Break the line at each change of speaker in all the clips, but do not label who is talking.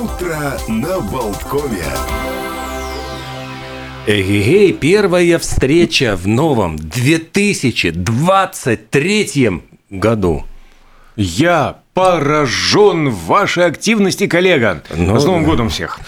Утро на Болткове.
Эгегей, первая встреча в новом 2023 году.
Я поражен вашей активности, коллега.
Ну,
С Новым годом всех.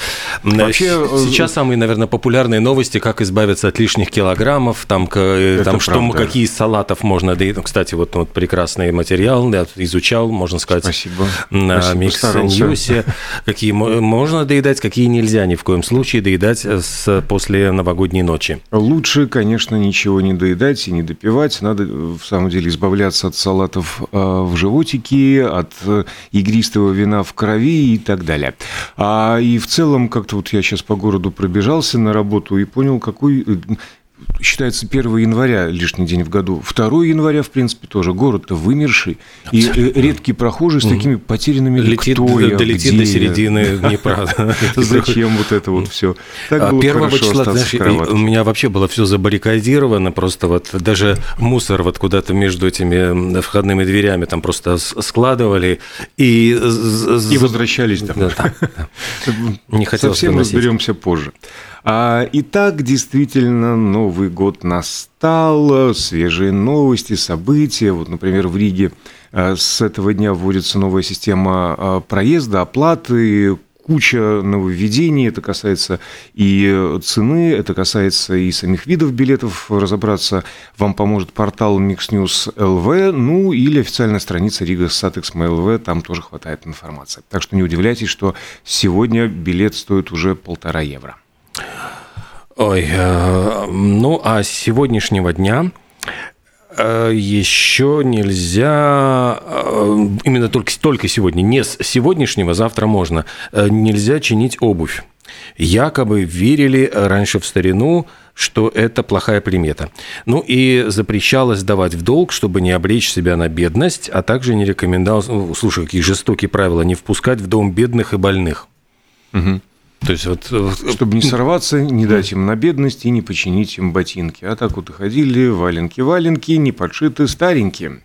Вообще,
Вообще, э,
сейчас самые, наверное, популярные новости, как избавиться от лишних килограммов, там, э,
Это
там что,
правда.
какие из салатов можно. Ну, Кстати, вот, вот прекрасный материал, я изучал, можно сказать,
Спасибо.
на Микс. Ньюсе, какие мо- можно доедать, какие нельзя ни в коем случае доедать э, с, после новогодней ночи.
Лучше, конечно, ничего не доедать и не допивать. Надо, э, в самом деле, избавляться от салатов э, в животике, от э, игристого вина в крови и так далее. А и в целом, как-то вот я сейчас по городу пробежался на работу и понял, какой... Считается 1 января лишний день в году. 2 января, в принципе, тоже. Город-то вымерший. И э, редкий прохожий с такими потерянными
Летит,
кто я,
долетит до середины Днепра.
Зачем вот это вот все?
А Первого числа, знаешь, у меня вообще было все забаррикадировано, просто вот даже мусор вот куда-то между этими входными дверями там просто складывали и...
возвращались там.
Не хотелось
Совсем разберемся позже. А, итак, действительно, Новый год настал, свежие новости, события. Вот, например, в Риге а, с этого дня вводится новая система а, проезда, оплаты, куча нововведений. Это касается и цены, это касается и самих видов билетов. Разобраться вам поможет портал Mix News LV, ну или официальная страница Рига Сатекс МЛВ, там тоже хватает информации. Так что не удивляйтесь, что сегодня билет стоит уже полтора евро.
Ой, э, ну а с сегодняшнего дня э, еще нельзя, э, именно только, только сегодня, не с сегодняшнего, завтра можно, э, нельзя чинить обувь. Якобы верили раньше в старину, что это плохая примета. Ну и запрещалось давать в долг, чтобы не облечь себя на бедность, а также не рекомендовалось, ну, слушай, какие жестокие правила, не впускать в дом бедных и больных. То есть вот...
Чтобы не сорваться, не дать им на бедность и не починить им ботинки. А так вот и ходили, валенки-валенки, не подшиты, старенькие.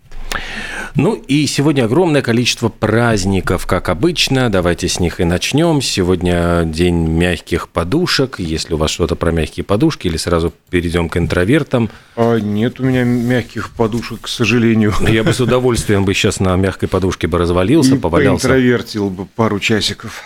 Ну и сегодня огромное количество праздников, как обычно. Давайте с них и начнем. Сегодня день мягких подушек. Если у вас что-то про мягкие подушки, или сразу перейдем к интровертам.
А нет у меня мягких подушек, к сожалению.
Я бы с удовольствием бы сейчас на мягкой подушке бы развалился,
И
повалялся.
поинтровертил бы пару часиков.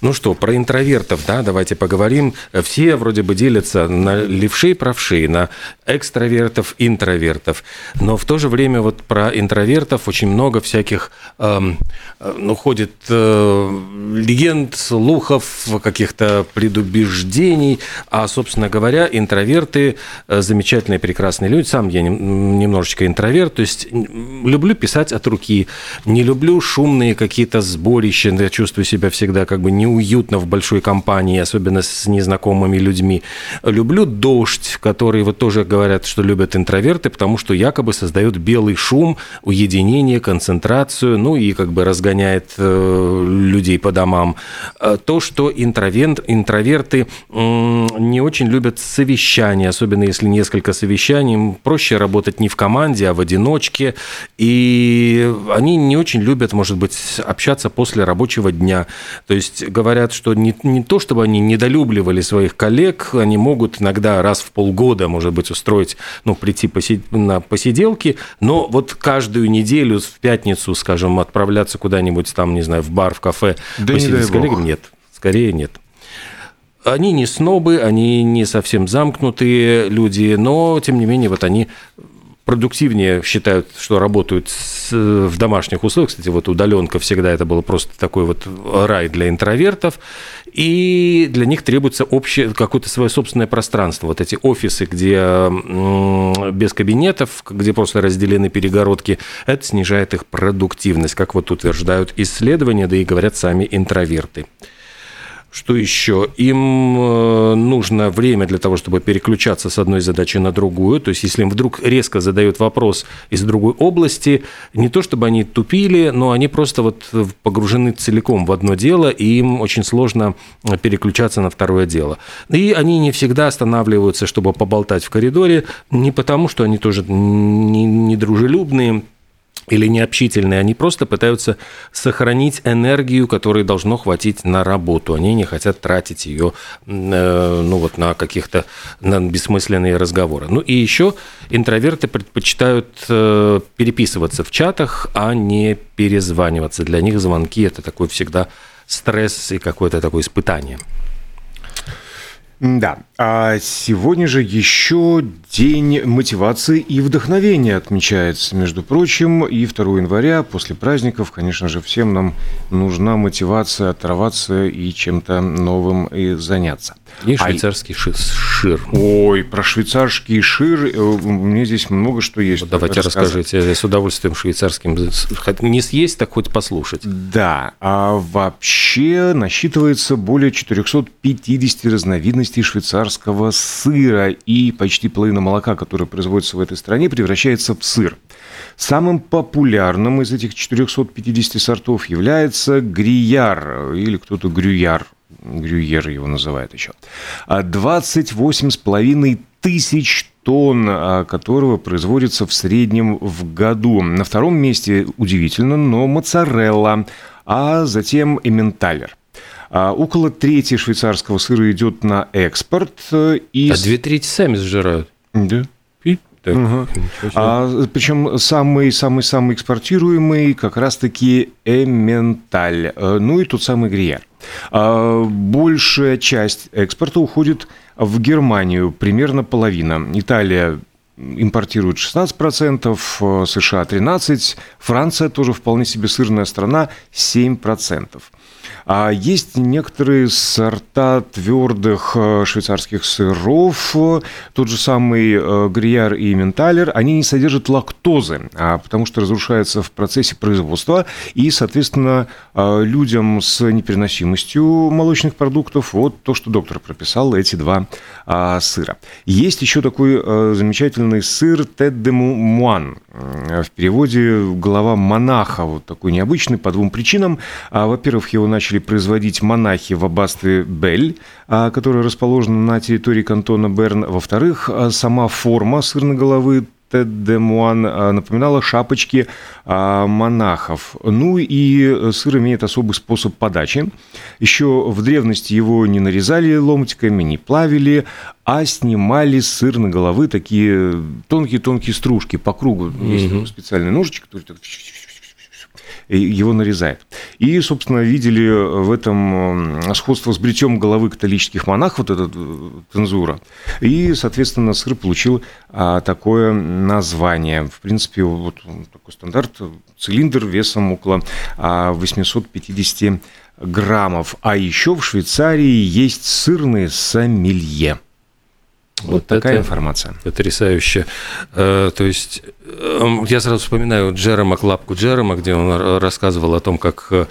Ну что, про интровертов, да, давайте поговорим. Все вроде бы делятся на левшей, правшей, на экстравертов, интровертов. Но в то же время вот про интровертов очень много всяких, эм, э, ну, ходит э, легенд, слухов, каких-то предубеждений. А, собственно говоря, интроверты э, замечательные, прекрасные люди. Сам я нем- немножечко интроверт, то есть люблю писать от руки, не люблю шумные какие-то сборища, я чувствую себя всегда как бы неуютно в большой компании, особенно с незнакомыми людьми. Люблю дождь, который вот тоже говорят, что любят интроверты, потому что якобы создает белый шум, уединение, концентрацию, ну и как бы разгоняет э, людей по домам. Э, То, что интровент, интроверты м, не очень любят совещания, особенно если несколько совещаний, проще работать не в команде, а в одиночке, и они не очень любят, может быть, общаться после рабочего дня. То есть говорят, что не, не то, чтобы они недолюбливали своих коллег, они могут иногда раз в полгода, может быть, устроить, ну, прийти поси- на посиделки, но вот каждую неделю в пятницу, скажем, отправляться куда-нибудь там, не знаю, в бар, в кафе,
Да не
посидеть
дай
с коллегами, нет, скорее нет. Они не снобы, они не совсем замкнутые люди, но, тем не менее, вот они продуктивнее считают, что работают с- в домашних условиях. Кстати, вот удаленка всегда это было просто такой вот рай для интровертов. И для них требуется общее, какое-то свое собственное пространство. Вот эти офисы, где без кабинетов, где просто разделены перегородки, это снижает их продуктивность, как вот утверждают исследования, да и говорят сами интроверты. Что еще? Им э, нужно время для того, чтобы переключаться с одной задачи на другую. То есть, если им вдруг резко задают вопрос из другой области, не то чтобы они тупили, но они просто вот погружены целиком в одно дело, и им очень сложно переключаться на второе дело. И они не всегда останавливаются, чтобы поболтать в коридоре, не потому, что они тоже не, не или необщительные, они просто пытаются сохранить энергию, которой должно хватить на работу. Они не хотят тратить ее э, ну, вот, на каких-то на бессмысленные разговоры. Ну и еще интроверты предпочитают э, переписываться в чатах, а не перезваниваться. Для них звонки – это такой всегда стресс и какое-то такое испытание.
Да, а сегодня же еще День мотивации и вдохновения отмечается, между прочим, и 2 января, после праздников, конечно же, всем нам нужна мотивация оторваться и чем-то новым и заняться.
И а швейцарский а... шир.
Ой, про швейцарский шир э, у меня здесь много что есть. Вот
давайте расскажите, я с удовольствием швейцарским не съесть, так хоть послушать.
Да, а вообще насчитывается более 450 разновидностей швейцарского сыра, и почти половина молока, которое производится в этой стране, превращается в сыр. Самым популярным из этих 450 сортов является грияр, или кто-то грюяр, Грюйер его называют еще. 28,5 а тысяч тонн, а, которого производится в среднем в году. На втором месте, удивительно, но моцарелла, а затем эменталер. А около трети швейцарского сыра идет на экспорт.
Э, и... А две трети сами сжирают.
Да. Так, угу. а, причем самый самый самый экспортируемый как раз-таки эменталь, э, ну и тот самый грияр. А, большая часть экспорта уходит в Германию, примерно половина. Италия импортирует 16%, э, США 13%, Франция тоже вполне себе сырная страна 7%. А есть некоторые сорта твердых э, швейцарских сыров, тот же самый э, грияр и менталер, они не содержат лактозы, а потому что разрушаются в процессе производства, и, соответственно, э, людям с непереносимостью молочных продуктов, вот то, что доктор прописал, эти два а, сыра. Есть еще такой замечательный сыр Теддемуан, в переводе «голова монаха», вот такой необычный по двум причинам. А, во-первых, его начали начали производить монахи в аббатстве Бель, а, которое расположено на территории кантона Берн. Во-вторых, а, сама форма сырной головы де Муан а, напоминала шапочки монахов. Ну и сыр имеет особый способ подачи. Еще в древности его не нарезали ломтиками, не плавили, а снимали с сырной головы такие тонкие-тонкие стружки по кругу. Есть специальный ножичек, который его нарезает. И, собственно, видели в этом сходство с бритьем головы католических монахов, вот эта э, цензура. И, соответственно, сыр получил а, такое название. В принципе, вот такой стандарт, цилиндр весом около 850 а, граммов. А еще в Швейцарии есть сырные сомелье. Вот, вот такая информация.
Потрясающе. Э, то есть эм, я сразу вспоминаю Джерома, клапку Джерома, где он рассказывал о том, как э,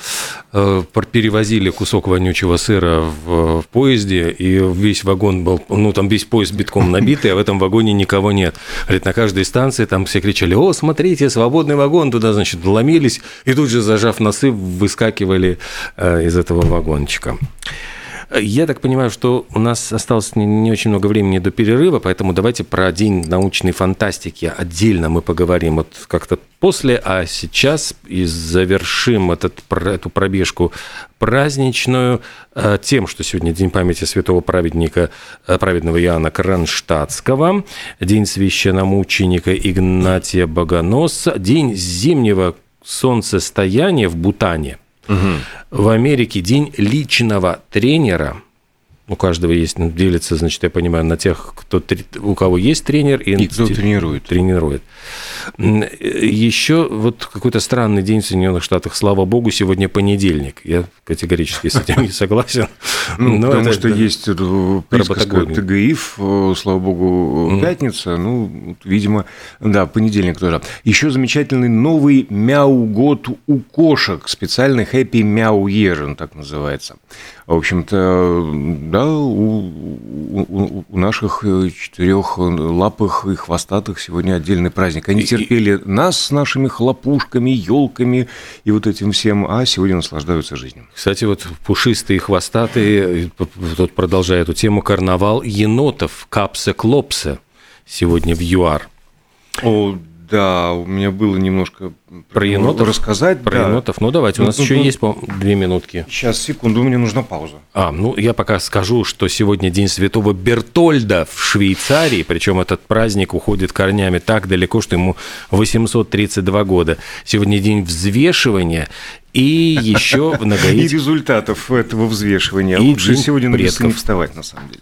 перевозили кусок вонючего сыра в, в поезде, и весь вагон был, ну, там весь поезд битком набитый, а в этом вагоне никого нет. Говорит, на каждой станции там все кричали, о, смотрите, свободный вагон, туда, значит, ломились, и тут же, зажав носы, выскакивали э, из этого вагончика. Я так понимаю, что у нас осталось не, не очень много времени до перерыва, поэтому давайте про День научной фантастики отдельно мы поговорим вот как-то после, а сейчас и завершим этот, эту пробежку праздничную э, тем, что сегодня День памяти святого праведника, э, праведного Иоанна Кронштадтского, День священномученика Игнатия Богоносца, День зимнего солнцестояния в Бутане – Угу. В Америке день личного тренера. У каждого есть, ну, делится, значит, я понимаю, на тех, кто, у кого есть тренер и,
и кто тренирует.
тренирует. Еще вот какой-то странный день в Соединенных Штатах. Слава богу, сегодня понедельник. Я категорически с этим не согласен.
Ну, потому что есть присказка ТГИФ, э, слава богу, пятница. Ну, видимо, да, понедельник тоже. Еще замечательный новый мяу-год у кошек. Специальный Happy Meow Year, он так называется. В общем-то, да, у, у, у наших четырех лапых и хвостатых сегодня отдельный праздник. Они терпели нас с нашими хлопушками, елками и вот этим всем, а сегодня наслаждаются жизнью.
Кстати, вот пушистые хвостатые, тут продолжая эту тему, карнавал енотов, капсе-клопсе сегодня в ЮАР.
О, Да, у меня было немножко
про енотов
рассказать.
Про да. енотов. Ну, давайте, у нас ну, еще ну, есть по две минутки.
Сейчас, секунду, мне нужна пауза.
А, ну, я пока скажу, что сегодня день святого Бертольда в Швейцарии, причем этот праздник уходит корнями так далеко, что ему 832 года. Сегодня день взвешивания и еще многоить...
И результатов этого взвешивания. И Лучше сегодня на весы не вставать, на самом деле.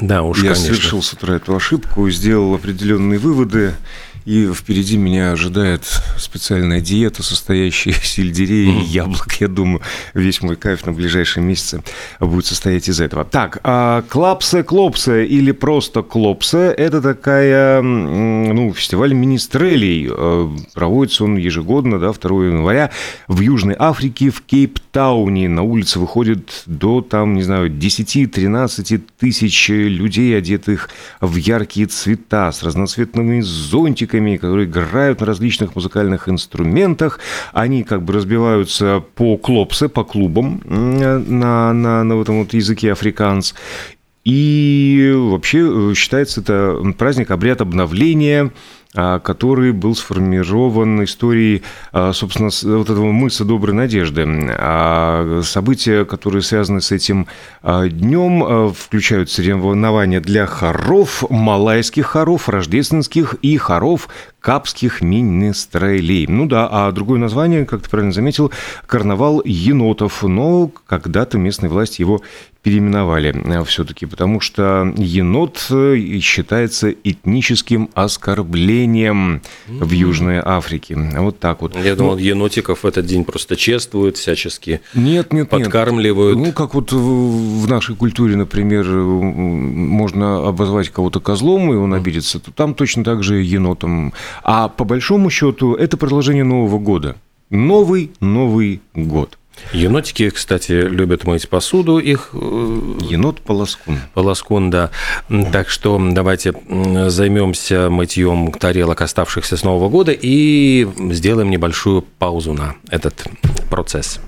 Да, уж,
Я
конечно.
совершил с утра эту ошибку, сделал определенные выводы. И впереди меня ожидает специальная диета, состоящая из сельдерея и яблок. Я думаю, весь мой кайф на ближайшие месяцы будет состоять из этого. Так, а клапсе клопсе или просто клопсе – это такая, ну, фестиваль министрелей. Э, проводится он ежегодно, да, 2 января в Южной Африке, в Кейптауне. На улице выходит до, там, не знаю, 10-13 тысяч людей, одетых в яркие цвета, с разноцветными зонтиками, музыками, которые играют на различных музыкальных инструментах. Они как бы разбиваются по клопсе, по клубам на, на, на этом вот языке африканс. И вообще э, считается это праздник, обряд обновления который был сформирован историей, а, собственно, вот этого мыса Доброй Надежды. А события, которые связаны с этим днем, включают соревнования для хоров, малайских хоров, рождественских и хоров капских министрелей. Ну да, а другое название, как ты правильно заметил, карнавал енотов, но когда-то местные власти его переименовали все-таки, потому что енот э, считается этническим оскорблением в Южной Африке. Вот так вот.
Я думал, ну, енотиков в этот день просто чествуют всячески.
Нет, нет,
подкармливают.
Нет. Ну, как вот в нашей культуре, например, можно обозвать кого-то козлом, и он обидится, то там точно так же енотом. А по большому счету это продолжение Нового года. Новый Новый год.
Енотики, кстати, любят мыть посуду. Их э,
енот полоскун.
Полоскун, да. Так что давайте займемся мытьем тарелок, оставшихся с Нового года, и сделаем небольшую паузу на этот процесс.